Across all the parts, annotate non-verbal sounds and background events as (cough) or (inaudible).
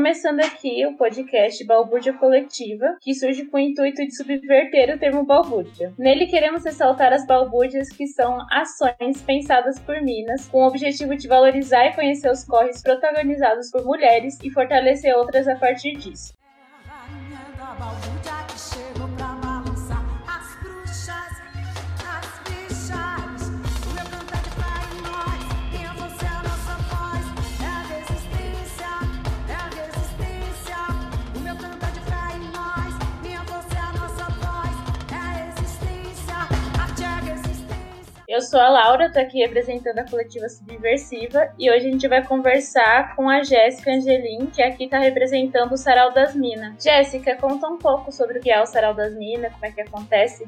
Começando aqui o podcast Balbúrdia Coletiva, que surge com o intuito de subverter o termo balbúrdia. Nele queremos ressaltar as balbúrdias que são ações pensadas por minas com o objetivo de valorizar e conhecer os corres protagonizados por mulheres e fortalecer outras a partir disso. Eu sou a Laura, tô aqui representando a coletiva Subversiva e hoje a gente vai conversar com a Jéssica Angelim, que aqui tá representando o Sarau das Minas. Jéssica, conta um pouco sobre o que é o Sarau das Minas, como é que acontece.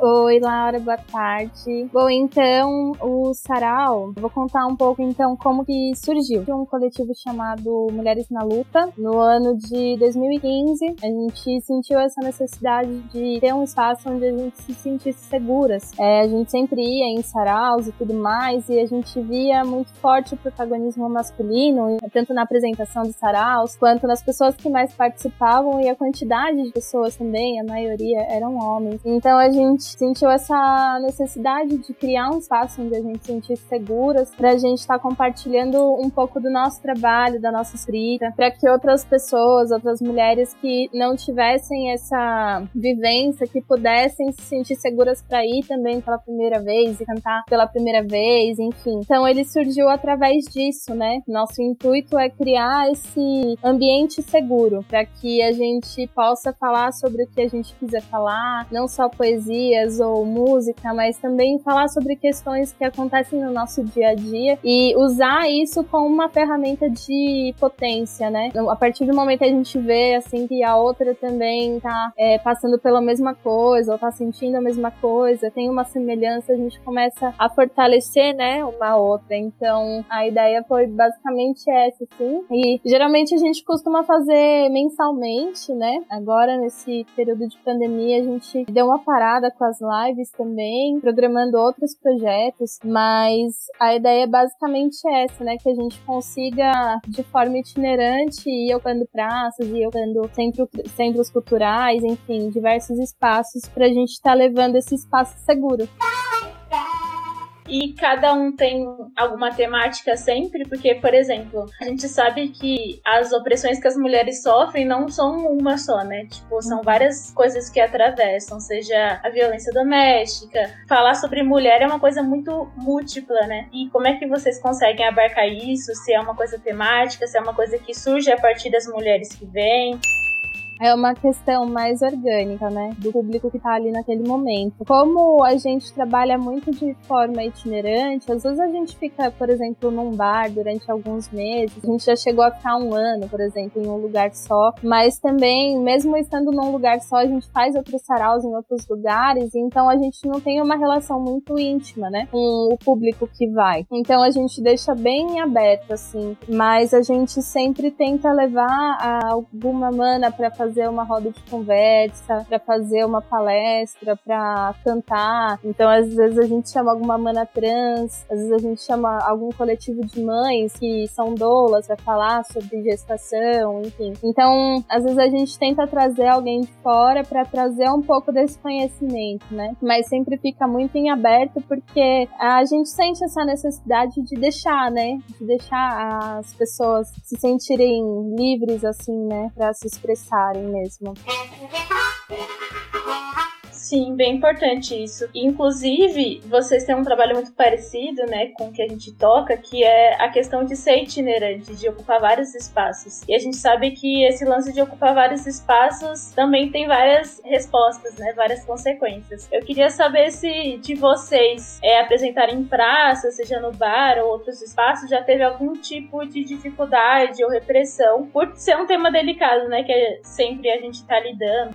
Oi, Laura, boa tarde. Bom, então, o Sarau, vou contar um pouco então como que surgiu. Um coletivo chamado Mulheres na Luta, no ano de 2015, a gente sentiu essa necessidade de ter um espaço onde a gente se sentisse seguras. É, a gente sempre ia em saraus e tudo mais, e a gente via muito forte o protagonismo masculino, tanto na apresentação dos saraus, quanto nas pessoas que mais participavam e a quantidade de pessoas também, a maioria eram homens. Então a gente gente sentiu essa necessidade de criar um espaço onde a gente se sentisse seguras, para a gente estar tá compartilhando um pouco do nosso trabalho, da nossa escrita, para que outras pessoas, outras mulheres que não tivessem essa vivência, que pudessem se sentir seguras para ir também pela primeira vez e cantar pela primeira vez, enfim. Então ele surgiu através disso, né? Nosso intuito é criar esse ambiente seguro para que a gente possa falar sobre o que a gente quiser falar, não só poesia ou música, mas também falar sobre questões que acontecem no nosso dia a dia e usar isso como uma ferramenta de potência, né? Então, a partir do momento que a gente vê assim que a outra também tá é, passando pela mesma coisa ou tá sentindo a mesma coisa, tem uma semelhança, a gente começa a fortalecer, né, uma outra. Então, a ideia foi basicamente essa, assim. E geralmente a gente costuma fazer mensalmente, né? Agora nesse período de pandemia a gente deu uma parada com as lives também, programando outros projetos, mas a ideia é basicamente essa, né? Que a gente consiga, de forma itinerante, ir ocupando praças, ir ocupando centro, centros culturais, enfim, diversos espaços para a gente estar tá levando esse espaço seguro e cada um tem alguma temática sempre, porque, por exemplo, a gente sabe que as opressões que as mulheres sofrem não são uma só, né? Tipo, são uhum. várias coisas que atravessam, seja a violência doméstica. Falar sobre mulher é uma coisa muito múltipla, né? E como é que vocês conseguem abarcar isso? Se é uma coisa temática, se é uma coisa que surge a partir das mulheres que vêm? É uma questão mais orgânica, né? Do público que tá ali naquele momento. Como a gente trabalha muito de forma itinerante, às vezes a gente fica, por exemplo, num bar durante alguns meses. A gente já chegou a ficar um ano, por exemplo, em um lugar só. Mas também, mesmo estando num lugar só, a gente faz outros saraus em outros lugares. Então a gente não tem uma relação muito íntima, né? Com o público que vai. Então a gente deixa bem aberto, assim. Mas a gente sempre tenta levar alguma mana para fazer fazer uma roda de conversa, para fazer uma palestra, para cantar. Então, às vezes a gente chama alguma mana trans, às vezes a gente chama algum coletivo de mães que são doulas para falar sobre gestação, enfim. Então, às vezes a gente tenta trazer alguém de fora para trazer um pouco desse conhecimento, né? Mas sempre fica muito em aberto porque a gente sente essa necessidade de deixar, né? De deixar as pessoas se sentirem livres assim, né, para se expressarem mesmo. Sim, bem importante isso. Inclusive, vocês têm um trabalho muito parecido, né, com o que a gente toca, que é a questão de ser itinerante, de ocupar vários espaços. E a gente sabe que esse lance de ocupar vários espaços também tem várias respostas, né, várias consequências. Eu queria saber se de vocês é, apresentarem em praça, seja no bar ou outros espaços, já teve algum tipo de dificuldade ou repressão por ser um tema delicado, né, que é sempre a gente tá lidando.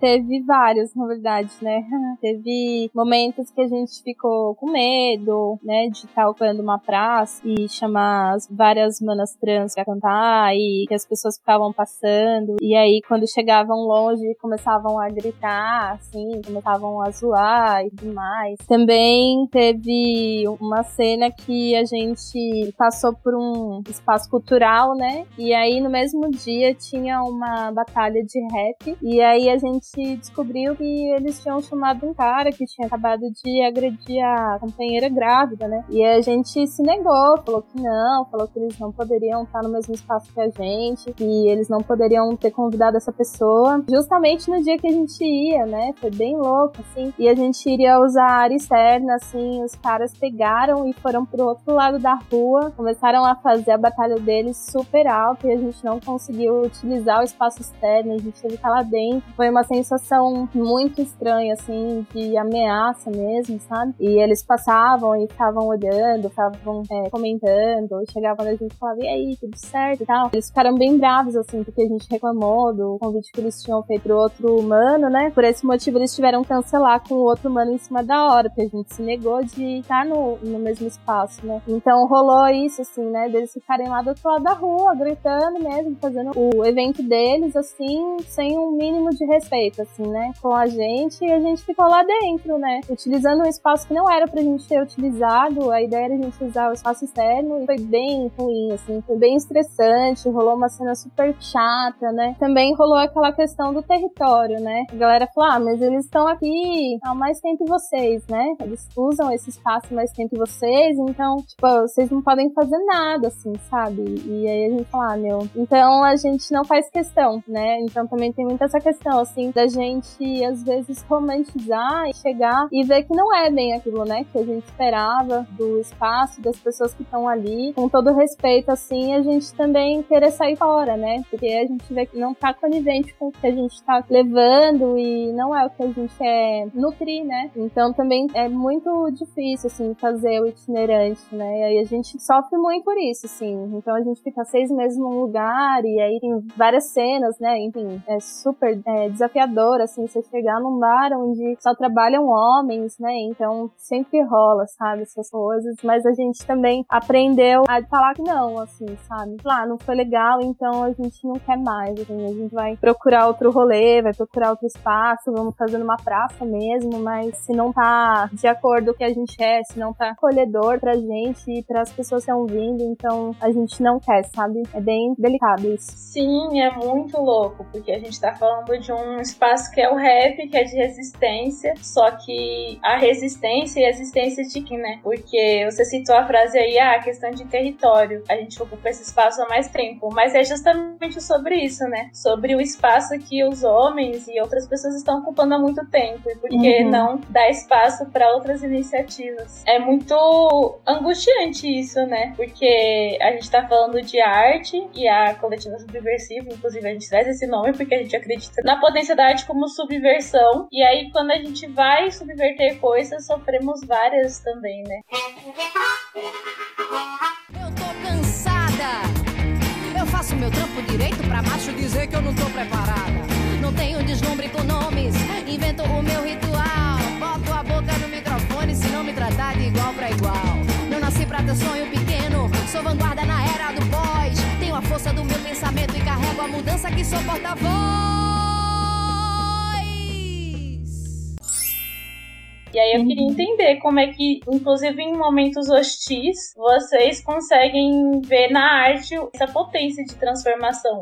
Teve vários, na verdade, né? (laughs) Teve momentos que a gente ficou com medo, né, de estar ocupando uma praça e chamar várias manas trans pra cantar e que as pessoas ficavam passando. E aí, quando chegavam longe, começavam a gritar, assim, começavam a zoar e tudo mais. Também teve uma cena que a gente passou por um espaço cultural, né? E aí, no mesmo dia, tinha uma batalha de rap. E aí, a gente descobriu que eles tinham chamado um cara que tinha acabado de agredir a companheira grávida, né? E a gente se negou, falou que não, falou que eles não poderiam estar no mesmo espaço que a gente, que eles não poderiam ter convidado essa pessoa, justamente no dia que a gente ia, né? Foi bem louco, assim. E a gente iria usar a área externa, assim, os caras pegaram e foram pro outro lado da rua, começaram a fazer a batalha deles super alto e a gente não conseguiu utilizar o espaço externo, a gente teve que estar lá dentro. Foi uma sensação muito estranha, assim, de ameaça mesmo, sabe? E eles passavam e estavam olhando, estavam é, comentando, chegavam na gente e falavam, e aí, tudo certo e tal. Eles ficaram bem bravos, assim, porque a gente reclamou do convite que eles tinham feito pro outro humano, né? Por esse motivo, eles tiveram que cancelar com o outro humano em cima da hora, porque a gente se negou de estar no, no mesmo espaço, né? Então rolou isso, assim, né? Deles ficarem lá do outro lado da rua, gritando mesmo, fazendo o evento deles, assim, sem um mínimo de respeito, assim, né? Com a gente, e a gente ficou lá dentro, né? Utilizando um espaço que não era pra gente ter utilizado, a ideia era a gente usar o espaço externo, e foi bem ruim, assim, foi bem estressante, rolou uma cena super chata, né? Também rolou aquela questão do território, né? A galera falou, ah, mas eles estão aqui há mais tempo que vocês, né? Eles usam esse espaço mais tempo que vocês, então, tipo, vocês não podem fazer nada, assim, sabe? E aí a gente fala, ah, meu. Então a gente não faz questão, né? Então também tem muita essa questão, assim, da gente às vezes romantizar e chegar e ver que não é bem aquilo, né? Que a gente esperava do espaço, das pessoas que estão ali. Com todo respeito, assim, a gente também querer sair fora, né? Porque a gente vê que não tá conivente com o que a gente tá levando e não é o que a gente quer nutrir, né? Então também é muito difícil, assim, fazer o itinerante, né? E aí a gente sofre muito por isso, assim. Então a gente fica seis meses num lugar e aí tem várias cenas, né? Enfim, é super é, desafiador, assim, você chegar num bar onde só trabalham homens, né? Então sempre rola, sabe? Essas coisas. Mas a gente também aprendeu a falar que não, assim, sabe? Lá, ah, não foi legal, então a gente não quer mais, assim. A gente vai procurar outro rolê, vai procurar outro espaço, vamos fazer numa praça mesmo, mas se não tá de acordo com o que a gente é, se não tá acolhedor pra gente e pras pessoas que estão vindo, então a gente não quer, sabe? É bem delicado isso. Sim, é muito louco, porque a gente tá falando de um espaço que é o rap, que é de resistência, só que a resistência e a existência de quem, né? Porque você citou a frase aí, ah, a questão de território. A gente ocupa esse espaço há mais tempo, mas é justamente sobre isso, né? Sobre o espaço que os homens e outras pessoas estão ocupando há muito tempo e por que uhum. não dar espaço para outras iniciativas. É muito angustiante isso, né? Porque a gente tá falando de arte e a coletiva subversiva, inclusive a gente traz esse nome porque a gente acredita na potência da arte como subversão. E aí, quando a gente vai subverter coisas, sofremos várias também, né? Eu tô cansada. Eu faço meu trampo direito pra macho dizer que eu não tô preparada. Não tenho deslumbre com nomes, invento o meu ritual. Boto a boca no microfone se não me tratar de igual pra igual. Não nasci pra ter sonho pequeno, sou vanguarda na era do pós. Tenho a força do meu pensamento e carrego a mudança que sou porta-voz. E aí eu queria uhum. entender como é que, inclusive em momentos hostis, vocês conseguem ver na arte essa potência de transformação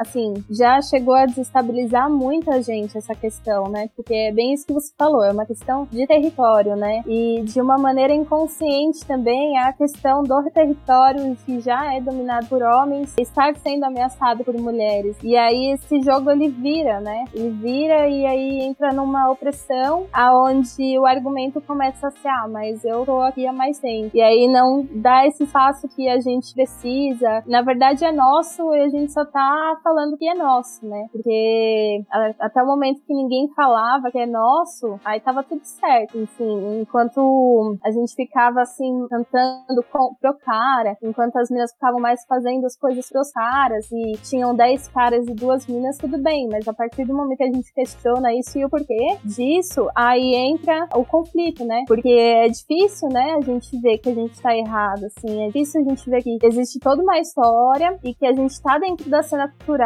assim, já chegou a desestabilizar muita gente essa questão, né? Porque é bem isso que você falou, é uma questão de território, né? E de uma maneira inconsciente também a questão do território que já é dominado por homens estar sendo ameaçado por mulheres. E aí esse jogo ele vira, né? Ele vira e aí entra numa opressão aonde o argumento começa a ser, ah, mas eu tô aqui há mais tempo. E aí não dá esse espaço que a gente precisa. Na verdade é nosso e a gente só tá falando que é nosso, né? Porque até o momento que ninguém falava que é nosso, aí tava tudo certo, enfim. Enquanto a gente ficava assim, cantando pro cara, enquanto as meninas ficavam mais fazendo as coisas pros caras e tinham 10 caras e duas minas, tudo bem, mas a partir do momento que a gente questiona isso e o porquê disso, aí entra o conflito, né? Porque é difícil, né, a gente ver que a gente tá errado, assim, é difícil a gente ver que existe toda uma história e que a gente tá dentro da cena cultural,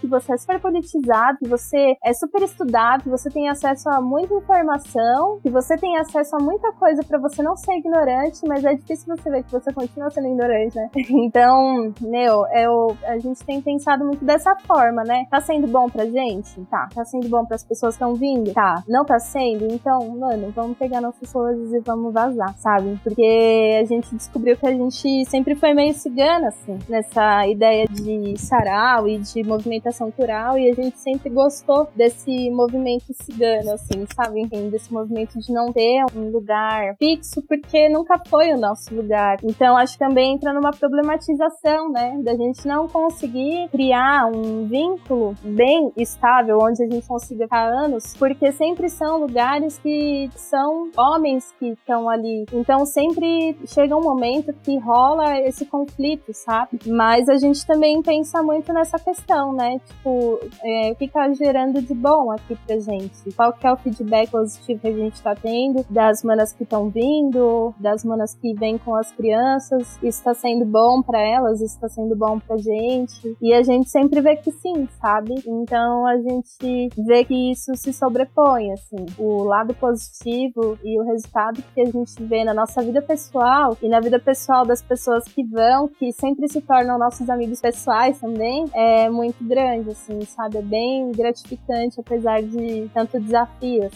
que você é super politizado, que você é super estudado, que você tem acesso a muita informação, que você tem acesso a muita coisa para você não ser ignorante, mas é difícil você ver que você continua sendo ignorante, né? (laughs) Então, meu, eu, a gente tem pensado muito dessa forma, né? Tá sendo bom pra gente? Tá. Tá sendo bom pras pessoas que estão vindo? Tá. Não tá sendo? Então, mano, vamos pegar nossas coisas e vamos vazar, sabe? Porque a gente descobriu que a gente sempre foi meio cigana, assim, nessa ideia de sarau e de movimentação cultural, e a gente sempre gostou desse movimento cigano, assim, sabe? Enfim, desse movimento de não ter um lugar fixo, porque nunca foi o nosso lugar. Então, acho que também entra numa problematização, né? Da gente não conseguir criar um vínculo bem estável, onde a gente consiga ficar anos, porque sempre são lugares que são homens que estão ali. Então, sempre chega um momento que rola esse conflito, sabe? Mas a gente também pensa muito nessa questão, né? Tipo, é, o que tá gerando de bom aqui pra gente? Qual que é o feedback positivo que a gente tá tendo das manas que estão vindo, das manas que vêm com as crianças? Isso tá sendo bom para elas? Isso tá sendo bom pra gente? E a gente sempre vê que sim, sabe? Então a gente vê que isso se sobrepõe, assim. O lado positivo e o resultado que a gente vê na nossa vida pessoal e na vida pessoal das pessoas que vão, que sempre se tornam nossos amigos pessoais também, é muito grande, assim, sabe? É bem gratificante, apesar de tanto desafio.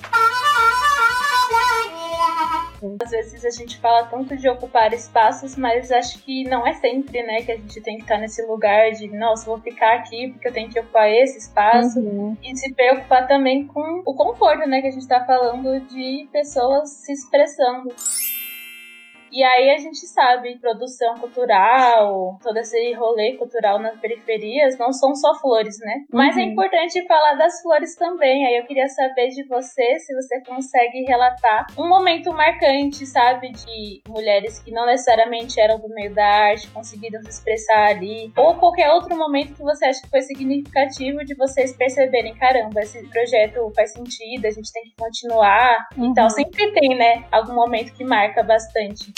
Às vezes a gente fala tanto de ocupar espaços, mas acho que não é sempre, né, que a gente tem que estar nesse lugar de, nossa, vou ficar aqui porque eu tenho que ocupar esse espaço. Uhum. E se preocupar também com o conforto, né, que a gente tá falando de pessoas se expressando. E aí a gente sabe, produção cultural, todo esse rolê cultural nas periferias não são só flores, né? Mas é uhum. importante falar das flores também. Aí eu queria saber de você se você consegue relatar um momento marcante, sabe, de mulheres que não necessariamente eram do meio da arte, conseguiram se expressar ali, ou qualquer outro momento que você acha que foi significativo de vocês perceberem, caramba, esse projeto faz sentido, a gente tem que continuar uhum. e tal. Sempre tem, né, algum momento que marca bastante.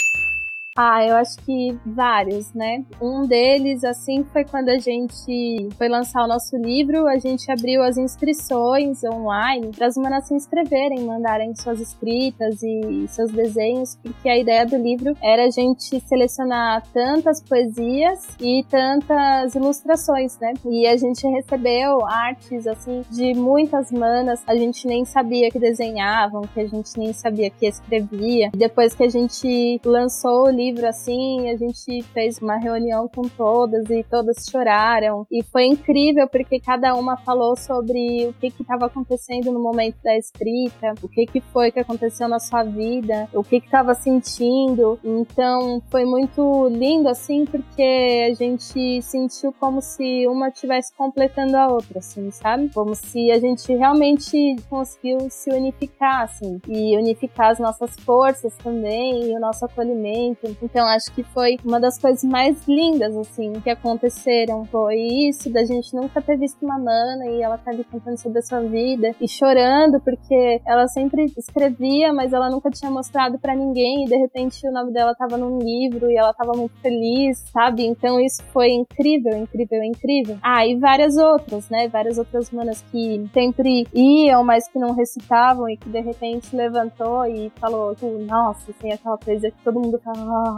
Ah, eu acho que vários, né? Um deles, assim, foi quando a gente foi lançar o nosso livro, a gente abriu as inscrições online para as manas se inscreverem, mandarem suas escritas e seus desenhos, porque a ideia do livro era a gente selecionar tantas poesias e tantas ilustrações, né? E a gente recebeu artes, assim, de muitas manas, a gente nem sabia que desenhavam, que a gente nem sabia que escrevia. Depois que a gente lançou o livro, livro assim, a gente fez uma reunião com todas e todas choraram. E foi incrível porque cada uma falou sobre o que estava acontecendo no momento da escrita, o que, que foi que aconteceu na sua vida, o que estava sentindo. Então foi muito lindo assim porque a gente sentiu como se uma estivesse completando a outra, assim, sabe? Como se a gente realmente conseguiu se unificar, assim, e unificar as nossas forças também e o nosso acolhimento. Então acho que foi uma das coisas mais lindas, assim, que aconteceram. Foi isso, da gente nunca ter visto uma mana e ela tá ali contando sobre a sua vida e chorando porque ela sempre escrevia, mas ela nunca tinha mostrado para ninguém e de repente o nome dela tava num livro e ela tava muito feliz, sabe? Então isso foi incrível, incrível, incrível. Ah, e várias outras, né? Várias outras manas que sempre iam, mas que não recitavam e que de repente levantou e falou, nossa, assim, aquela coisa que todo mundo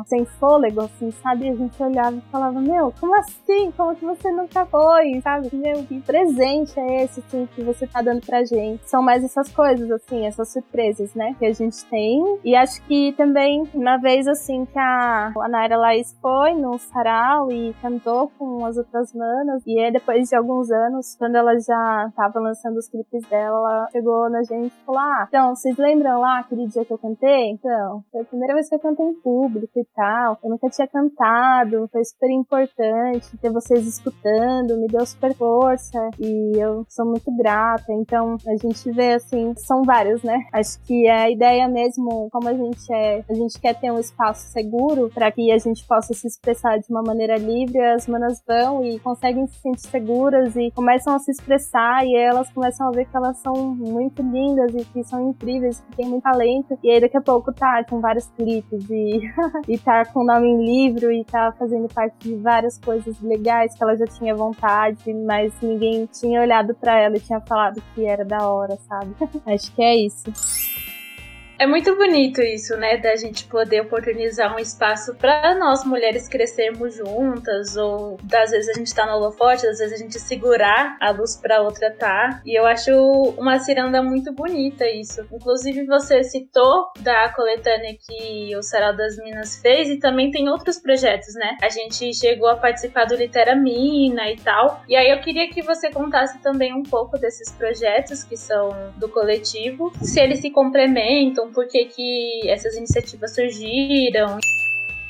sem fôlego, assim, sabe? A gente olhava e falava, meu, como assim? Como que você nunca foi, sabe? Meu, que presente é esse, assim, que você tá dando pra gente? São mais essas coisas, assim, essas surpresas, né? Que a gente tem. E acho que também, uma vez, assim, que a, a Naira Laís foi no sarau e cantou com as outras manas. E aí, depois de alguns anos, quando ela já tava lançando os clipes dela, ela chegou na gente e falou: Ah, então, vocês lembram lá aquele dia que eu cantei? Então, foi a primeira vez que eu cantei em público tal. Eu nunca tinha cantado, foi super importante ter vocês escutando, me deu super força e eu sou muito grata. Então a gente vê assim, são vários, né? Acho que a ideia mesmo, como a gente é, a gente quer ter um espaço seguro para que a gente possa se expressar de uma maneira livre, as manas vão e conseguem se sentir seguras e começam a se expressar e elas começam a ver que elas são muito lindas e que são incríveis, que têm muito talento. E aí daqui a pouco tá com vários clipes e, (laughs) e tá com o nome em livro e tá fazendo parte de várias coisas legais que ela já tinha vontade, mas ninguém tinha olhado para ela e tinha falado que era da hora, sabe? (laughs) Acho que é isso. É muito bonito isso, né? Da gente poder oportunizar um espaço para nós mulheres crescermos juntas, ou às vezes a gente tá no holofote, às vezes a gente segurar a luz para outra tá. E eu acho uma ciranda muito bonita isso. Inclusive, você citou da coletânea que o Sarau das Minas fez, e também tem outros projetos, né? A gente chegou a participar do Litera Mina e tal. E aí eu queria que você contasse também um pouco desses projetos que são do coletivo, se eles se complementam por que, que essas iniciativas surgiram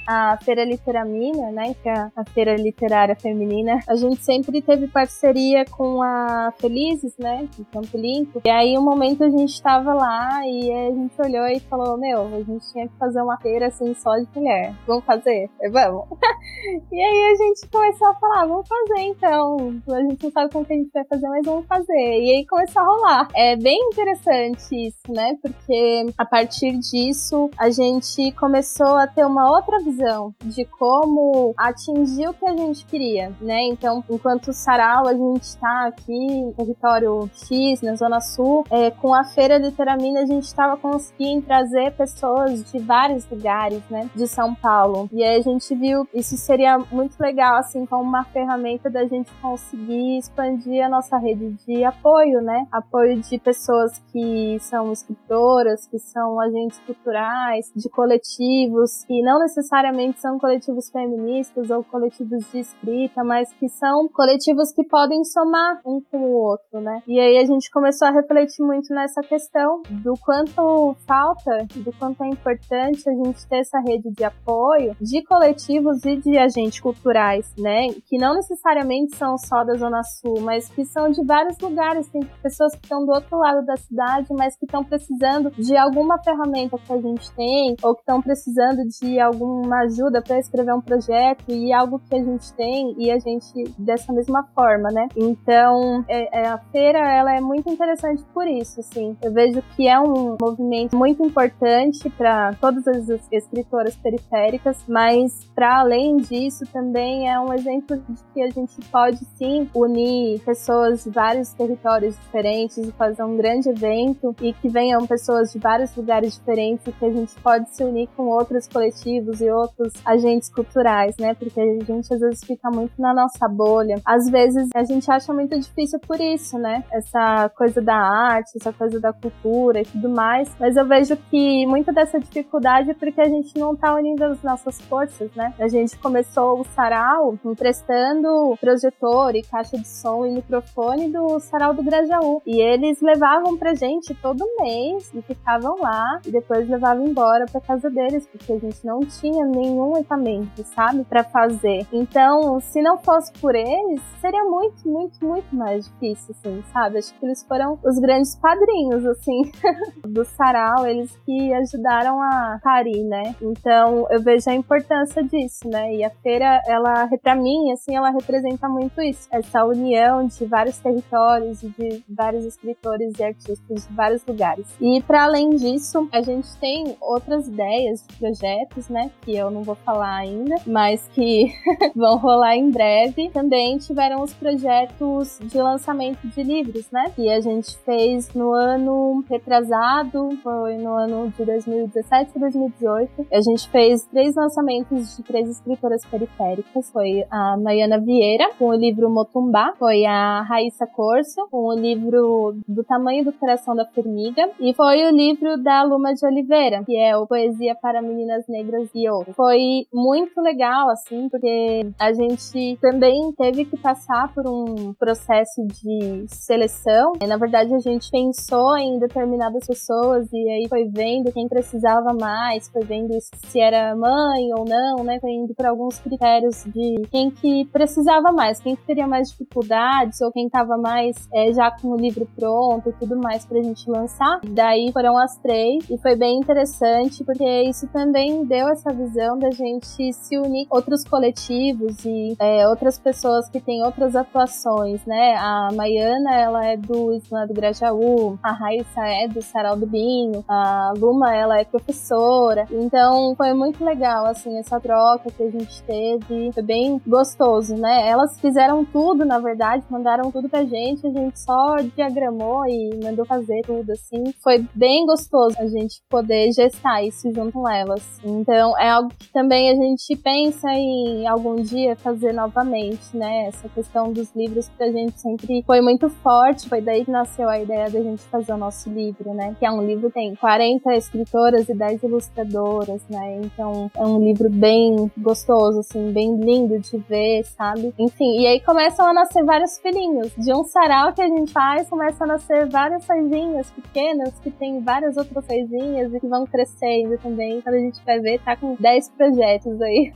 a Feira Literamina, né, que é a feira literária feminina, a gente sempre teve parceria com a Felizes, né, de Campo Limpo. E aí, um momento a gente estava lá e a gente olhou e falou: Meu, a gente tinha que fazer uma feira assim só de mulher. Vamos fazer? Vamos. (laughs) e aí a gente começou a falar: Vamos fazer então. A gente não sabe como que a gente vai fazer, mas vamos fazer. E aí começou a rolar. É bem interessante isso, né, porque a partir disso a gente começou a ter uma outra visão visão de como atingir o que a gente queria, né? Então, enquanto Sarau, a gente está aqui no território X, na Zona Sul, é, com a Feira de Teramina, a gente estava conseguindo trazer pessoas de vários lugares, né? De São Paulo. E aí a gente viu isso seria muito legal, assim, como uma ferramenta da gente conseguir expandir a nossa rede de apoio, né? Apoio de pessoas que são escritoras, que são agentes culturais, de coletivos, que não necessariamente necessariamente são coletivos feministas ou coletivos de escrita, mas que são coletivos que podem somar um com o outro, né? E aí a gente começou a refletir muito nessa questão do quanto falta, do quanto é importante a gente ter essa rede de apoio de coletivos e de agentes culturais, né? Que não necessariamente são só da Zona Sul, mas que são de vários lugares. Tem pessoas que estão do outro lado da cidade, mas que estão precisando de alguma ferramenta que a gente tem, ou que estão precisando de alguma ajuda para escrever um projeto e algo que a gente tem e a gente dessa mesma forma, né? Então, é, é, a feira ela é muito interessante por isso, assim. Eu vejo que é um movimento muito importante para todas as escritoras periféricas, mas para além disso também é um exemplo de que a gente pode sim unir pessoas de vários territórios diferentes e fazer um grande evento e que venham pessoas de vários lugares diferentes e que a gente pode se unir com outros coletivos e outros outros agentes culturais, né? Porque a gente às vezes fica muito na nossa bolha. Às vezes a gente acha muito difícil por isso, né? Essa coisa da arte, essa coisa da cultura e tudo mais. Mas eu vejo que muita dessa dificuldade é porque a gente não tá unindo as nossas forças, né? A gente começou o sarau emprestando projetor e caixa de som e microfone do sarau do Grajaú. E eles levavam pra gente todo mês e ficavam lá e depois levavam embora pra casa deles, porque a gente não tinha nenhum equipamento, sabe? para fazer. Então, se não fosse por eles, seria muito, muito, muito mais difícil, assim, sabe? Acho que eles foram os grandes padrinhos, assim, (laughs) do sarau, eles que ajudaram a parir, né? Então, eu vejo a importância disso, né? E a feira, ela, pra mim, assim, ela representa muito isso. Essa união de vários territórios de vários escritores e artistas de vários lugares. E para além disso, a gente tem outras ideias de projetos, né? Que eu não vou falar ainda, mas que (laughs) vão rolar em breve. Também tiveram os projetos de lançamento de livros, né? Que a gente fez no ano retrasado, foi no ano de 2017 e 2018. A gente fez três lançamentos de três escritoras periféricas. Foi a Nayana Vieira, com o livro Motumbá, foi a Raíssa Corso, com o livro Do Tamanho do Coração da Formiga, e foi o livro da Luma de Oliveira, que é o Poesia para Meninas Negras e Outros. Foi muito legal, assim, porque a gente também teve que passar por um processo de seleção. E, na verdade, a gente pensou em determinadas pessoas e aí foi vendo quem precisava mais, foi vendo se era mãe ou não, né? Foi indo para alguns critérios de quem que precisava mais, quem que teria mais dificuldades ou quem estava mais é, já com o livro pronto e tudo mais pra gente lançar. Daí foram as três e foi bem interessante porque isso também deu essa visão da gente se unir outros coletivos e é, outras pessoas que têm outras atuações, né? A Maiana, ela é do Islã do Grajaú, a Raíssa é do Sarau do Binho, a Luma, ela é professora. Então foi muito legal, assim, essa troca que a gente teve. Foi bem gostoso, né? Elas fizeram tudo, na verdade, mandaram tudo pra gente, a gente só diagramou e mandou fazer tudo, assim. Foi bem gostoso a gente poder gestar isso junto com elas. Então é algo que também a gente pensa em algum dia fazer novamente, né? Essa questão dos livros pra gente sempre foi muito forte, foi daí que nasceu a ideia da gente fazer o nosso livro, né? Que é um livro que tem 40 escritoras e 10 ilustradoras, né? Então é um livro bem gostoso, assim, bem lindo de ver, sabe? Enfim, e aí começam a nascer vários filhinhos. De um sarau que a gente faz, começam a nascer várias coisinhas pequenas que tem várias outras coisinhas e que vão crescendo também. Quando a gente vai ver, tá com 10 projetos aí.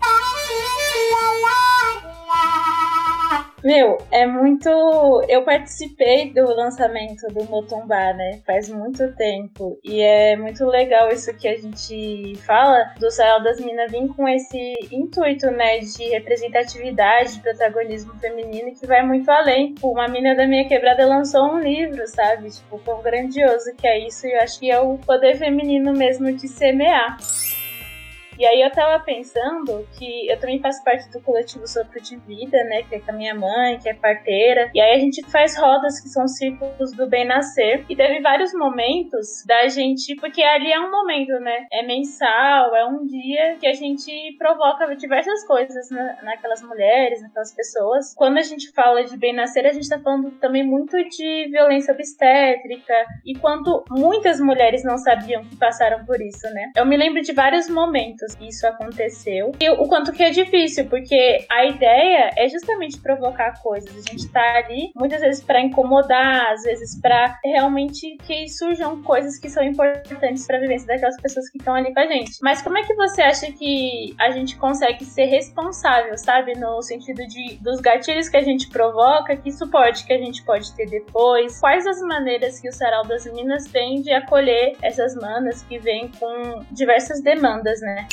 Meu, é muito. Eu participei do lançamento do Motumbá, né? Faz muito tempo. E é muito legal isso que a gente fala do Sarau das Minas vir com esse intuito, né? De representatividade, de protagonismo feminino que vai muito além. Tipo, uma mina da minha quebrada lançou um livro, sabe? Tipo, tão grandioso que é isso. E eu acho que é o poder feminino mesmo de semear. E aí eu tava pensando que eu também faço parte do coletivo Sopro de Vida, né? Que é com a minha mãe, que é parteira. E aí a gente faz rodas que são círculos do bem nascer. E teve vários momentos da gente, porque ali é um momento, né? É mensal, é um dia que a gente provoca diversas coisas na, naquelas mulheres, naquelas pessoas. Quando a gente fala de bem nascer, a gente tá falando também muito de violência obstétrica e quanto muitas mulheres não sabiam que passaram por isso, né? Eu me lembro de vários momentos que isso aconteceu. E o quanto que é difícil, porque a ideia é justamente provocar coisas. A gente tá ali muitas vezes para incomodar, às vezes para realmente que surjam coisas que são importantes para a vivência daquelas pessoas que estão ali com a gente. Mas como é que você acha que a gente consegue ser responsável, sabe, no sentido de dos gatilhos que a gente provoca, que suporte que a gente pode ter depois? Quais as maneiras que o Sarau das Minas tem de acolher essas manas que vêm com diversas demandas, né?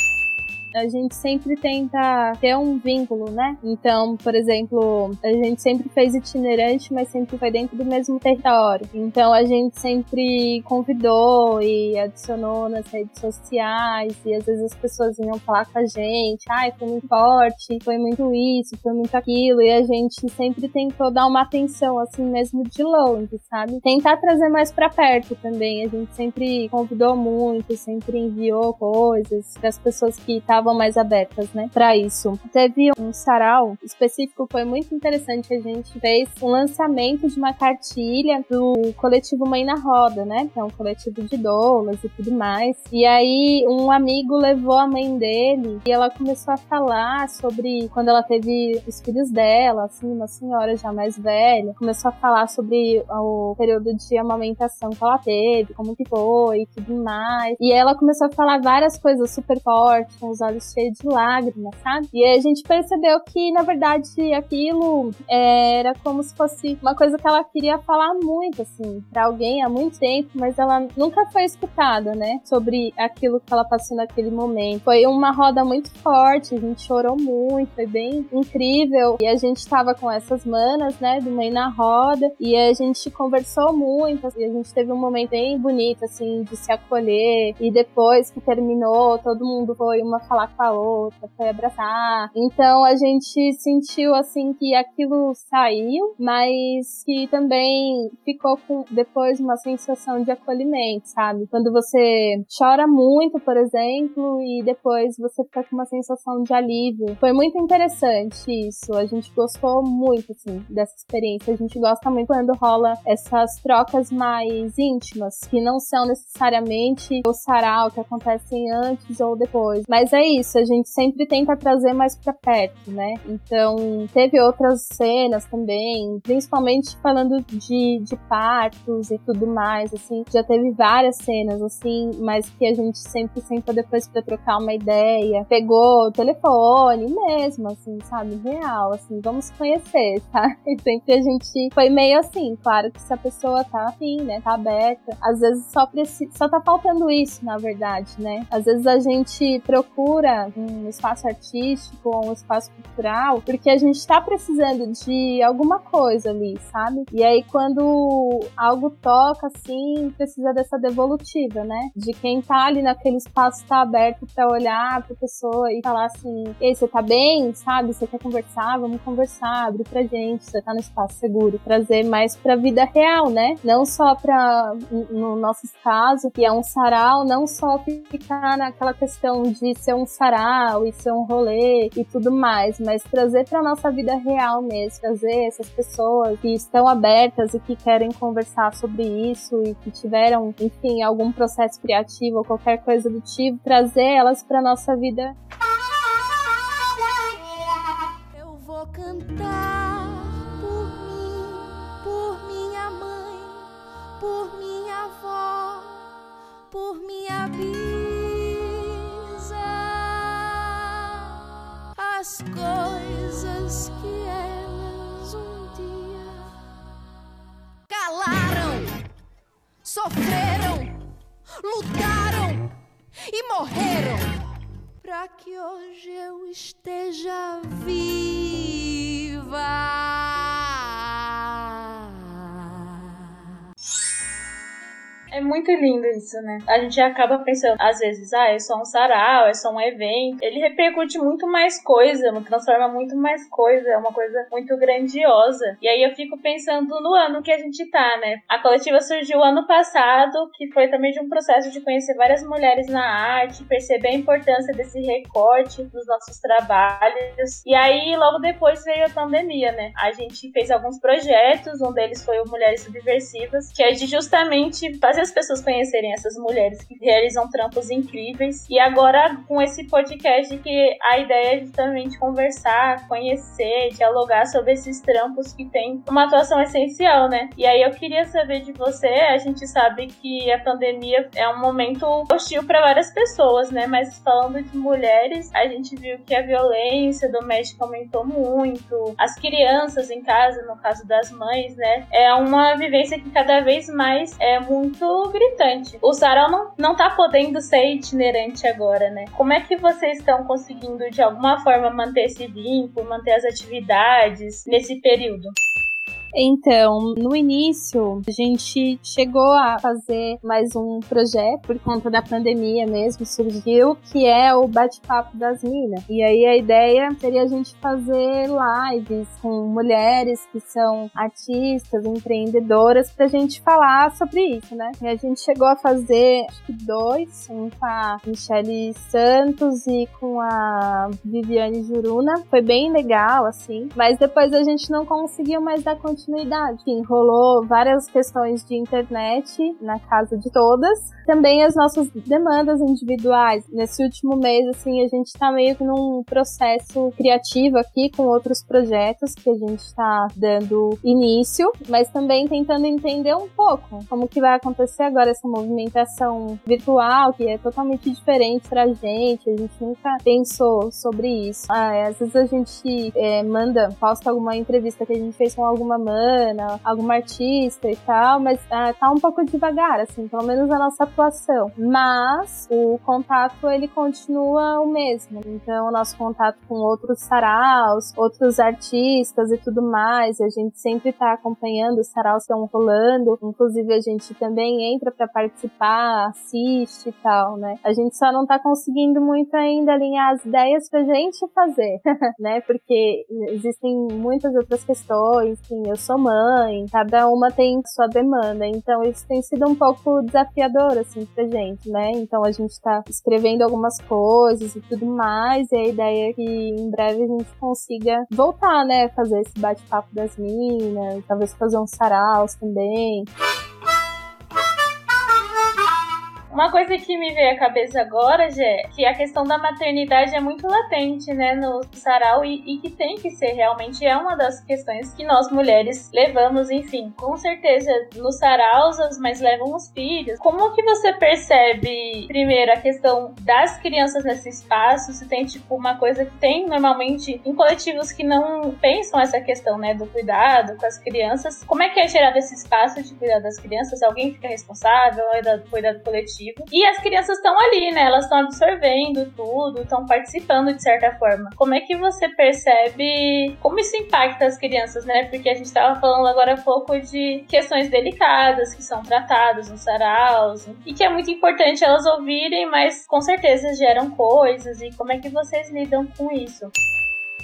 A gente sempre tenta ter um vínculo, né? Então, por exemplo, a gente sempre fez itinerante, mas sempre foi dentro do mesmo território. Então, a gente sempre convidou e adicionou nas redes sociais, e às vezes as pessoas vinham falar com a gente: ai, foi muito forte, foi muito isso, foi muito aquilo, e a gente sempre tentou dar uma atenção, assim mesmo de longe, sabe? Tentar trazer mais para perto também. A gente sempre convidou muito, sempre enviou coisas para as pessoas que estavam estavam mais abertas, né, para isso. Teve um sarau específico, foi muito interessante. A gente fez um lançamento de uma cartilha do coletivo Mãe na Roda, né, que é um coletivo de doulas e tudo mais. E aí um amigo levou a mãe dele e ela começou a falar sobre quando ela teve os filhos dela, assim, uma senhora já mais velha, começou a falar sobre o período de amamentação que ela teve, como que foi e tudo mais. E ela começou a falar várias coisas super fortes, com os olhos cheios de lágrimas, sabe? E a gente percebeu que, na verdade, aquilo era como se fosse uma coisa que ela queria falar muito, assim, pra alguém há muito tempo, mas ela nunca foi escutada, né? Sobre aquilo que ela passou naquele momento. Foi uma roda muito forte, a gente chorou muito, foi bem incrível. E a gente tava com essas manas, né, do meio na roda, e a gente conversou muito, e a gente teve um momento bem bonito, assim, de se acolher. E depois que terminou, todo mundo foi uma falar com a outra, foi abraçar. Então a gente sentiu assim que aquilo saiu, mas que também ficou com depois uma sensação de acolhimento, sabe? Quando você chora muito, por exemplo, e depois você fica com uma sensação de alívio. Foi muito interessante isso. A gente gostou muito assim dessa experiência. A gente gosta muito quando rola essas trocas mais íntimas, que não são necessariamente o sarau que acontecem antes ou depois. Mas é isso, a gente sempre tenta trazer mais para perto, né? Então, teve outras cenas também, principalmente falando de, de partos e tudo mais, assim, já teve várias cenas, assim, mas que a gente sempre senta depois para trocar uma ideia, pegou o telefone mesmo, assim, sabe? Real, assim, vamos conhecer, (laughs) tá? E sempre a gente foi meio assim, claro que se a pessoa tá afim, né, tá aberta, às vezes só precisa, só tá faltando isso, na verdade, né? Às vezes a gente procura um espaço artístico um espaço cultural porque a gente tá precisando de alguma coisa ali, sabe? E aí quando algo toca assim, precisa dessa devolutiva, né? De quem tá ali naquele espaço tá aberto para olhar pra pessoa e falar assim: "Ei, você tá bem? Sabe? Você quer conversar? Vamos conversar, abre pra gente, você tá no espaço seguro". Trazer mais pra vida real, né? Não só pra no nosso caso, que é um sarau, não só ficar naquela questão de ser um sarau e ser um rolê e tudo mais, mas trazer para nossa vida real mesmo, trazer essas pessoas que estão abertas e que querem conversar sobre isso e que tiveram, enfim, algum processo criativo ou qualquer coisa do tipo, trazer elas para nossa vida. Eu vou cantar por mim, por minha mãe, por minha avó, por minha bisa. As coisas que elas um dia calaram, sofreram, lutaram e morreram para que hoje eu esteja viva. É muito lindo isso, né? A gente acaba pensando, às vezes, ah, é só um sarau, é só um evento. Ele repercute muito mais coisa, transforma muito mais coisa, é uma coisa muito grandiosa. E aí eu fico pensando no ano que a gente tá, né? A coletiva surgiu ano passado, que foi também de um processo de conhecer várias mulheres na arte, perceber a importância desse recorte nos nossos trabalhos. E aí, logo depois veio a pandemia, né? A gente fez alguns projetos, um deles foi o Mulheres Subversivas, que é de justamente fazer as pessoas conhecerem essas mulheres que realizam trampos incríveis. E agora, com esse podcast, que a ideia é justamente conversar, conhecer, dialogar sobre esses trampos que têm uma atuação essencial, né? E aí eu queria saber de você, a gente sabe que a pandemia é um momento hostil para várias pessoas, né? Mas falando de mulheres, a gente viu que a violência doméstica aumentou muito, as crianças em casa, no caso das mães, né? É uma vivência que cada vez mais é muito gritante. O sarau não, não tá podendo ser itinerante agora, né? Como é que vocês estão conseguindo, de alguma forma, manter esse vínculo, manter as atividades nesse período? Então, no início, a gente chegou a fazer mais um projeto por conta da pandemia mesmo, surgiu, que é o Bate-Papo das Minas. E aí a ideia seria a gente fazer lives com mulheres que são artistas, empreendedoras, pra gente falar sobre isso, né? E a gente chegou a fazer, acho que dois, um com a Michelle Santos e com a Viviane Juruna. Foi bem legal, assim, mas depois a gente não conseguiu mais dar continuidade continuidade. Sim, rolou várias questões de internet na casa de todas. Também as nossas demandas individuais. Nesse último mês, assim, a gente tá meio que num processo criativo aqui com outros projetos que a gente tá dando início, mas também tentando entender um pouco como que vai acontecer agora essa movimentação virtual, que é totalmente diferente pra gente. A gente nunca pensou sobre isso. Ah, às vezes a gente é, manda, posta alguma entrevista que a gente fez com alguma semana, alguma artista e tal, mas uh, tá um pouco devagar, assim, pelo menos a nossa atuação. Mas o contato, ele continua o mesmo. Então, o nosso contato com outros saraus, outros artistas e tudo mais, a gente sempre tá acompanhando os saraus que estão rolando, inclusive a gente também entra para participar, assiste e tal, né? A gente só não tá conseguindo muito ainda alinhar as ideias pra gente fazer, (laughs) né? Porque existem muitas outras questões, sim, eu sou mãe, cada uma tem sua demanda. Então isso tem sido um pouco desafiador, assim, pra gente, né? Então a gente tá escrevendo algumas coisas e tudo mais, e a ideia é que em breve a gente consiga voltar, né? Fazer esse bate-papo das minas, talvez fazer uns saraus também Uma coisa que me veio à cabeça agora, Jé, que a questão da maternidade é muito latente, né, no sarau e, e que tem que ser realmente é uma das questões que nós mulheres levamos, enfim, com certeza nos saraus as mães levam os filhos. Como que você percebe, primeiro, a questão das crianças nesse espaço? Se tem, tipo, uma coisa que tem normalmente em coletivos que não pensam essa questão, né, do cuidado com as crianças. Como é que é gerado esse espaço de cuidar das crianças? Alguém fica responsável, é do cuidado coletivo? E as crianças estão ali, né? Elas estão absorvendo tudo, estão participando de certa forma. Como é que você percebe como isso impacta as crianças, né? Porque a gente estava falando agora há pouco de questões delicadas que são tratadas nos saraus e que é muito importante elas ouvirem, mas com certeza geram coisas. E como é que vocês lidam com isso?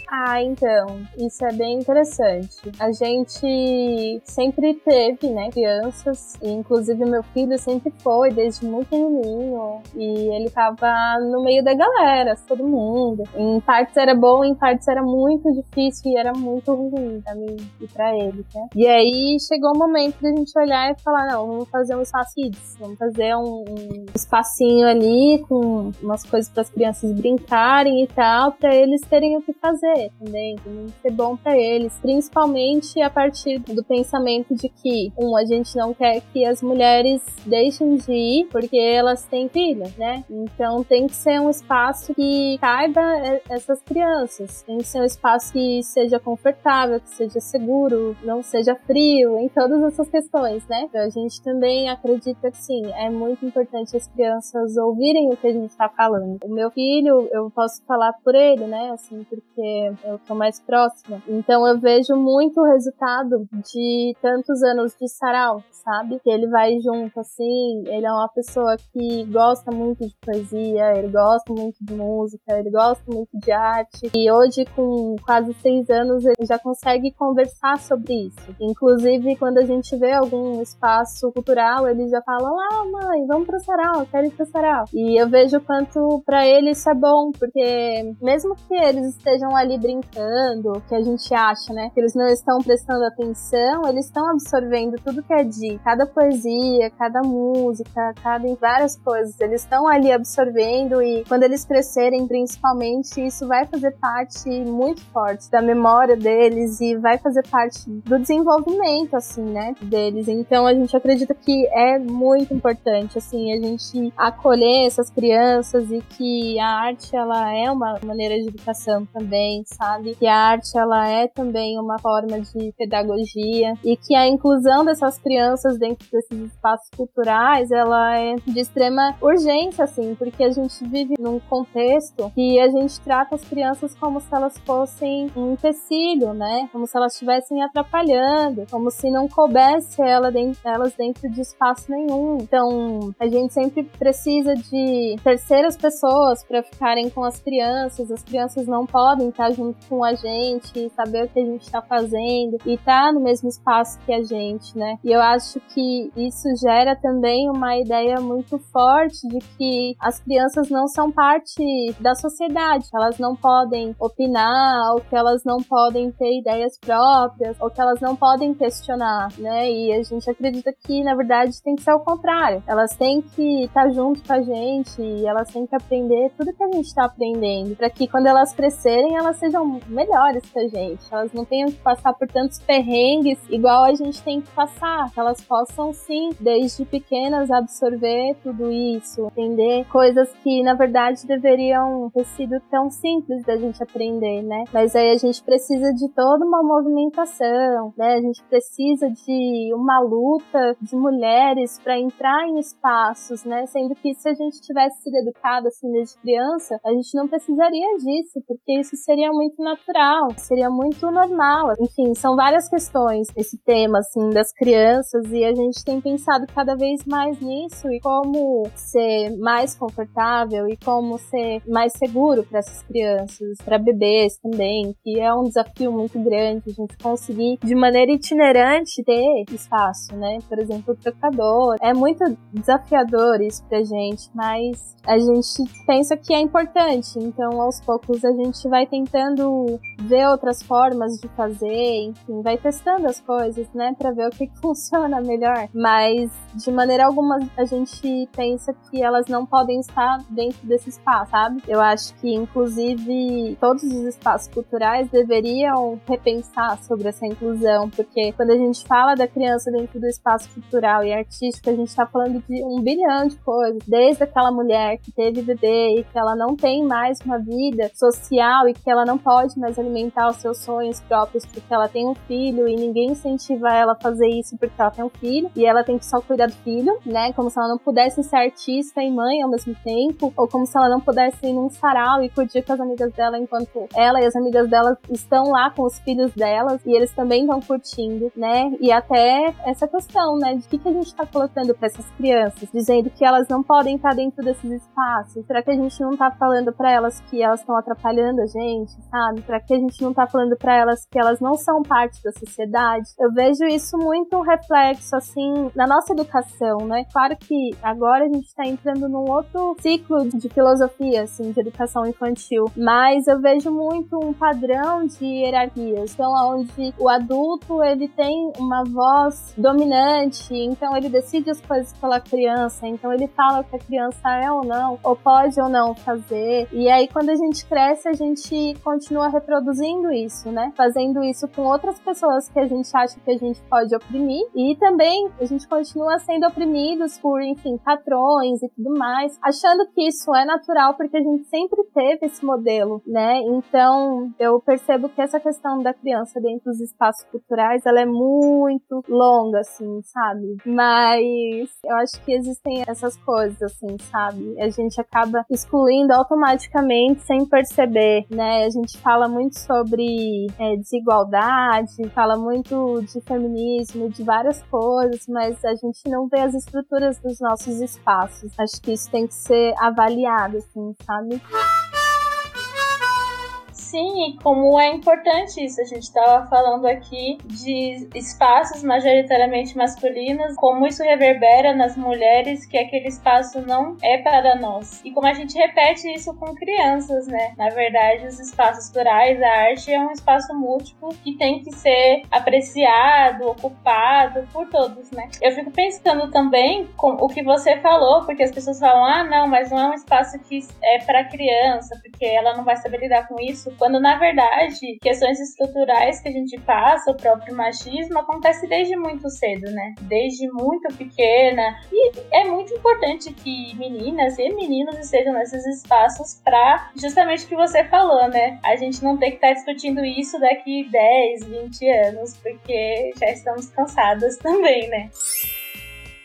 Ah, então, isso é bem interessante. A gente sempre teve, né, crianças, e inclusive meu filho sempre foi, desde muito pequenininho, e ele tava no meio da galera, todo mundo. Em partes era bom, em partes era muito difícil e era muito ruim pra mim e pra ele, né? E aí chegou o momento da gente olhar e falar, não, vamos fazer um espaço kids, vamos fazer um, um espacinho ali com umas coisas para as crianças brincarem e tal, para eles terem o que fazer também, tem ser bom para eles, principalmente a partir do pensamento de que, um, a gente não quer que as mulheres deixem de ir porque elas têm filhos, né? Então tem que ser um espaço que caiba essas crianças, tem que ser um espaço que seja confortável, que seja seguro, não seja frio, em todas essas questões, né? Então a gente também acredita que sim, é muito importante as crianças ouvirem o que a gente está falando. O meu filho, eu posso falar por ele, né? Assim, porque eu tô mais próxima. Então eu vejo muito o resultado de tantos anos de sarau, sabe? Que ele vai junto, assim, ele é uma pessoa que gosta muito de poesia, ele gosta muito de música, ele gosta muito de arte. E hoje, com quase seis anos, ele já consegue conversar sobre isso. Inclusive, quando a gente vê algum espaço cultural, ele já fala: Ah, mãe, vamos pro sarau, quero ir pro sarau. E eu vejo quanto para ele isso é bom, porque mesmo que eles estejam ali brincando, que a gente acha, né? Que eles não estão prestando atenção, eles estão absorvendo tudo que é de cada poesia, cada música, cada várias coisas. Eles estão ali absorvendo e quando eles crescerem, principalmente, isso vai fazer parte muito forte da memória deles e vai fazer parte do desenvolvimento, assim, né? Deles. Então a gente acredita que é muito importante, assim, a gente acolher essas crianças e que a arte ela é uma maneira de educação também, sabe? Que a arte ela é também uma forma de pedagogia e que a inclusão dessas crianças dentro desses espaços culturais, ela é de extrema urgência, assim, porque a gente vive num contexto que a gente trata as crianças como se elas fossem um empecilho, né? Como se elas estivessem atrapalhando, como se não coubesse ela dentro, elas dentro de espaço nenhum. Então, a gente sempre precisa de terceiras pessoas para ficarem com as crianças. As crianças não podem estar junto com a gente, saber o que a gente está fazendo e estar tá no mesmo espaço que a gente, né? E eu acho que isso gera também uma ideia muito forte de que as crianças não são parte da sociedade, elas não podem opinar, ou que elas não podem ter ideias próprias, ou que elas não podem questionar, né? E a gente acredita que, na verdade, tem que ser o contrário. Elas têm que estar tá junto com a gente e elas têm que aprender tudo que a gente está aprendendo, para que quando elas crescerem, elas sejam melhores que a gente, elas não tenham que passar por tantos perrengues igual a gente tem que passar, que elas possam sim, desde pequenas, absorver tudo isso, entender coisas que na verdade deveriam ter sido tão simples da gente aprender, né? Mas aí a gente precisa de toda uma movimentação, né? A gente precisa de uma luta de mulheres para entrar em espaços, né? Sendo que se a gente tivesse sido educada assim desde criança, a gente não precisaria disso, porque isso seria muito natural, seria muito normal. Enfim, são várias questões esse tema, assim, das crianças, e a gente tem pensado cada vez mais nisso e como ser mais confortável e como ser mais seguro para essas crianças, para bebês também, que é um desafio muito grande a gente conseguir de maneira itinerante ter espaço, né? Por exemplo, o trocador. É muito desafiador isso pra gente, mas a gente pensa que é importante, então aos poucos a gente vai tentando tentando ver outras formas de fazer, enfim, vai testando as coisas, né, para ver o que, (laughs) funciona melhor. Mas de maneira alguma a gente pensa que elas não podem estar dentro desse espaço, sabe? Eu acho que inclusive todos os espaços culturais deveriam repensar sobre essa inclusão, porque quando a gente fala da criança dentro do espaço cultural e artístico, a gente está falando de um bilhão de coisas, desde aquela mulher que teve bebê e que ela não tem mais uma vida social e que não pode mais alimentar os seus sonhos próprios porque ela tem um filho e ninguém incentiva ela a fazer isso porque ela tem um filho e ela tem que só cuidar do filho, né? Como se ela não pudesse ser artista e mãe ao mesmo tempo, ou como se ela não pudesse ir num sarau e curtir com as amigas dela enquanto ela e as amigas dela estão lá com os filhos delas e eles também estão curtindo, né? E até essa questão, né, de que, que a gente está colocando para essas crianças, dizendo que elas não podem estar dentro desses espaços. Será que a gente não está falando para elas que elas estão atrapalhando a gente, sabe? Será que a gente não está falando para elas que elas não são parte da sociedade? Eu vejo isso muito reflexo assim na nossa educação, né? Claro que agora a gente está entrando num outro ciclo de filosofia, assim, de educação infantil, mas eu vejo muito um padrão de hierarquias, então onde o adulto ele tem uma voz dominante, então ele decide as coisas pela criança, então ele fala o que a criança é ou não, ou pode ou não fazer. E aí quando a gente cresce, a gente continua reproduzindo isso, né? Fazendo isso com outras pessoas que a gente acha que a gente pode oprimir e também a gente continua sendo oprimidos por, enfim, patrões e tudo mais, achando que isso é natural porque a gente sempre teve esse modelo, né? Então, eu percebo que essa questão da criança dentro dos espaços culturais, ela é muito longa, assim, sabe? Mas eu acho que existem essas coisas, assim, sabe? A gente acaba excluindo automaticamente sem perceber, né? Gente fala muito sobre é, desigualdade, fala muito de feminismo, de várias coisas, mas a gente não vê as estruturas dos nossos espaços. Acho que isso tem que ser avaliado, assim, sabe? E como é importante isso. A gente estava falando aqui de espaços majoritariamente masculinos, como isso reverbera nas mulheres, que aquele espaço não é para nós. E como a gente repete isso com crianças, né? Na verdade, os espaços plurais, a arte é um espaço múltiplo que tem que ser apreciado, ocupado por todos, né? Eu fico pensando também com o que você falou, porque as pessoas falam: ah, não, mas não é um espaço que é para criança, porque ela não vai saber lidar com isso quando na verdade questões estruturais que a gente passa, o próprio machismo, acontece desde muito cedo, né? Desde muito pequena. E é muito importante que meninas e meninos estejam nesses espaços para justamente o que você falou, né? A gente não tem que estar tá discutindo isso daqui 10, 20 anos, porque já estamos cansadas (laughs) também, né?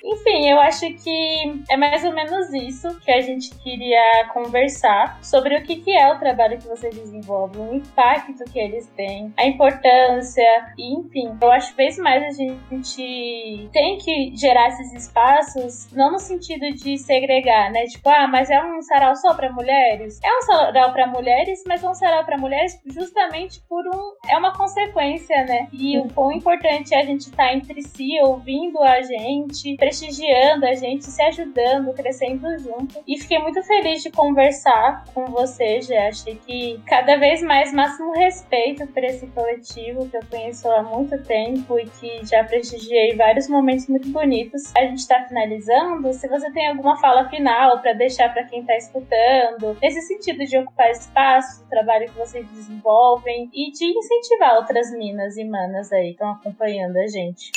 Enfim, eu acho que é mais ou menos isso que a gente queria conversar sobre o que, que é o trabalho que vocês desenvolvem, o impacto que eles têm, a importância, e enfim, eu acho que vez mais a gente tem que gerar esses espaços, não no sentido de segregar, né? Tipo, ah, mas é um sarau só para mulheres? É um sarau para mulheres, mas é um sarau para mulheres justamente por um. É uma consequência, né? E o quão importante é a gente estar tá entre si, ouvindo a gente, prestigiando a gente, se ajudando, crescendo junto. E fiquei muito feliz de conversar com você, já achei que cada vez mais máximo respeito por esse coletivo que eu conheço há muito tempo e que já prestigiei vários momentos muito bonitos. A gente está finalizando. Se você tem alguma fala final para deixar para quem está escutando, nesse sentido de ocupar espaço, trabalho que vocês desenvolvem e de incentivar outras minas e manas aí que estão acompanhando a gente.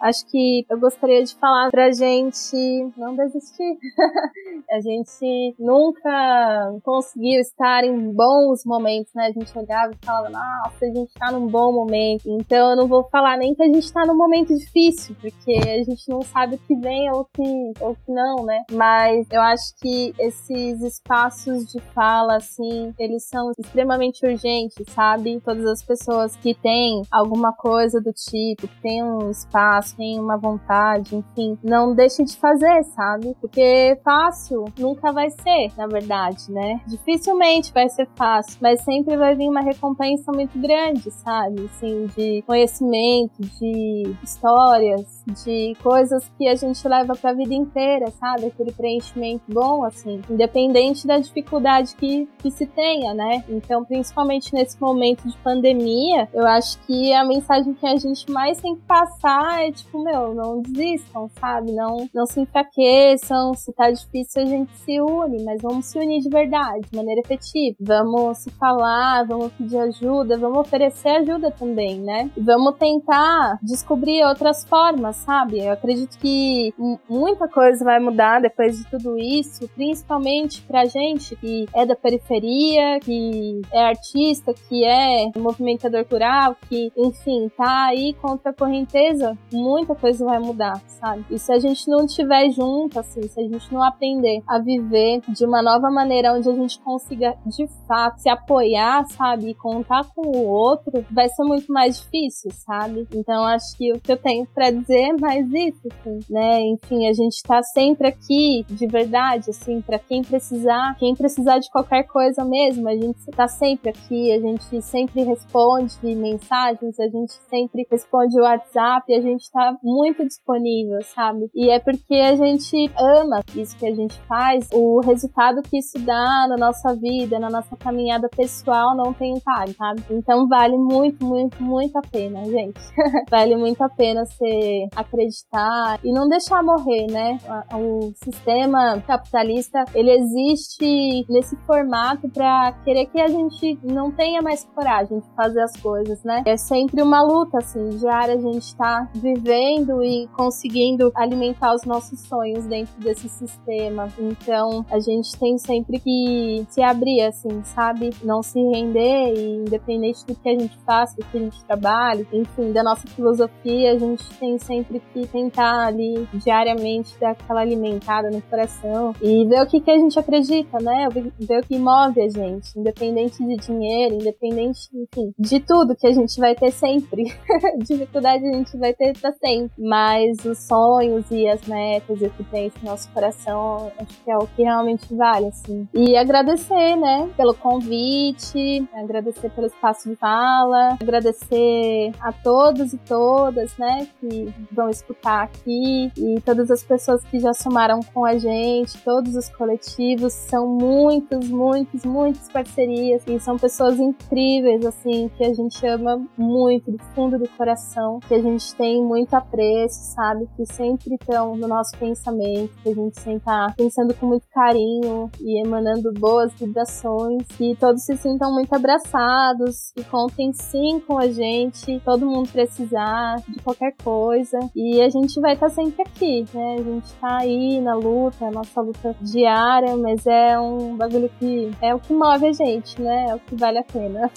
Acho que eu gostaria de falar pra gente não desistir. (laughs) a gente nunca conseguiu estar em bons momentos, né? A gente olhava e falava, nossa, a gente tá num bom momento. Então eu não vou falar nem que a gente tá num momento difícil, porque a gente não sabe o que vem ou que, ou que não, né? Mas eu acho que esses espaços de fala, assim, eles são extremamente urgentes, sabe? Todas as pessoas que têm alguma coisa do tipo, que têm um espaço esforço, tem uma vontade, enfim, não deixe de fazer, sabe? Porque fácil nunca vai ser, na verdade, né? Dificilmente vai ser fácil, mas sempre vai vir uma recompensa muito grande, sabe? Assim, de conhecimento, de histórias, de coisas que a gente leva pra vida inteira, sabe? Aquele preenchimento bom, assim, independente da dificuldade que, que se tenha, né? Então, principalmente nesse momento de pandemia, eu acho que a mensagem que a gente mais tem que passar é tipo, meu, não desistam, sabe? Não, não se enfraqueçam, se tá difícil a gente se une, mas vamos se unir de verdade, de maneira efetiva. Vamos se falar, vamos pedir ajuda, vamos oferecer ajuda também, né? Vamos tentar descobrir outras formas, sabe? Eu acredito que muita coisa vai mudar depois de tudo isso, principalmente pra gente que é da periferia, que é artista, que é movimentador cultural, que, enfim, tá aí contra a correnteza, muita coisa vai mudar, sabe? E se a gente não estiver junto, assim, se a gente não aprender a viver de uma nova maneira onde a gente consiga, de fato, se apoiar, sabe? E contar com o outro, vai ser muito mais difícil, sabe? Então, acho que o que eu tenho para dizer é mais isso, assim, né? Enfim, a gente tá sempre aqui, de verdade, assim, para quem precisar, quem precisar de qualquer coisa mesmo, a gente tá sempre aqui, a gente sempre responde mensagens, a gente sempre responde o WhatsApp, a gente tá muito disponível, sabe? E é porque a gente ama isso que a gente faz, o resultado que isso dá na nossa vida, na nossa caminhada pessoal não tem pago, sabe? Então vale muito, muito, muito a pena, gente. (laughs) vale muito a pena você acreditar e não deixar morrer, né? O sistema capitalista, ele existe nesse formato para querer que a gente não tenha mais coragem de fazer as coisas, né? É sempre uma luta, assim, diária a gente tá vivendo e conseguindo alimentar os nossos sonhos dentro desse sistema. Então, a gente tem sempre que se abrir, assim, sabe? Não se render e independente do que a gente faça, do que a gente trabalhe, enfim, da nossa filosofia, a gente tem sempre que tentar ali diariamente dar aquela alimentada no coração e ver o que, que a gente acredita, né? Ver o que move a gente, independente de dinheiro, independente, enfim, de tudo que a gente vai ter sempre. (laughs) Dificuldade a gente vai ter pra sempre. Mas os sonhos e as metas e o que tem no nosso coração, acho que é o que realmente vale, assim. E agradecer, né, pelo convite, agradecer pelo espaço de fala, agradecer a todos e todas, né, que vão escutar aqui e todas as pessoas que já somaram com a gente, todos os coletivos, são muitos, muitos, muitas parcerias e são pessoas incríveis, assim, que a gente ama muito, do fundo do coração, que a gente tem muito apreço, sabe? Que sempre estão no nosso pensamento, que a gente sempre está pensando com muito carinho e emanando boas vibrações, que todos se sintam muito abraçados, e contem sim com a gente, todo mundo precisar de qualquer coisa. E a gente vai estar tá sempre aqui, né? A gente tá aí na luta, a nossa luta diária, mas é um bagulho que é o que move a gente, né? É o que vale a pena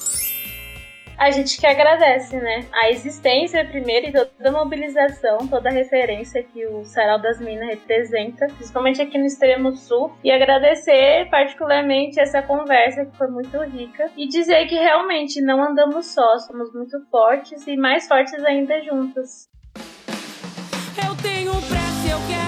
a gente que agradece, né? A existência primeiro e toda a mobilização, toda a referência que o Sarau das Minas representa, principalmente aqui no extremo sul, e agradecer particularmente essa conversa que foi muito rica e dizer que realmente não andamos só, somos muito fortes e mais fortes ainda juntos. Eu tenho pressa, eu quero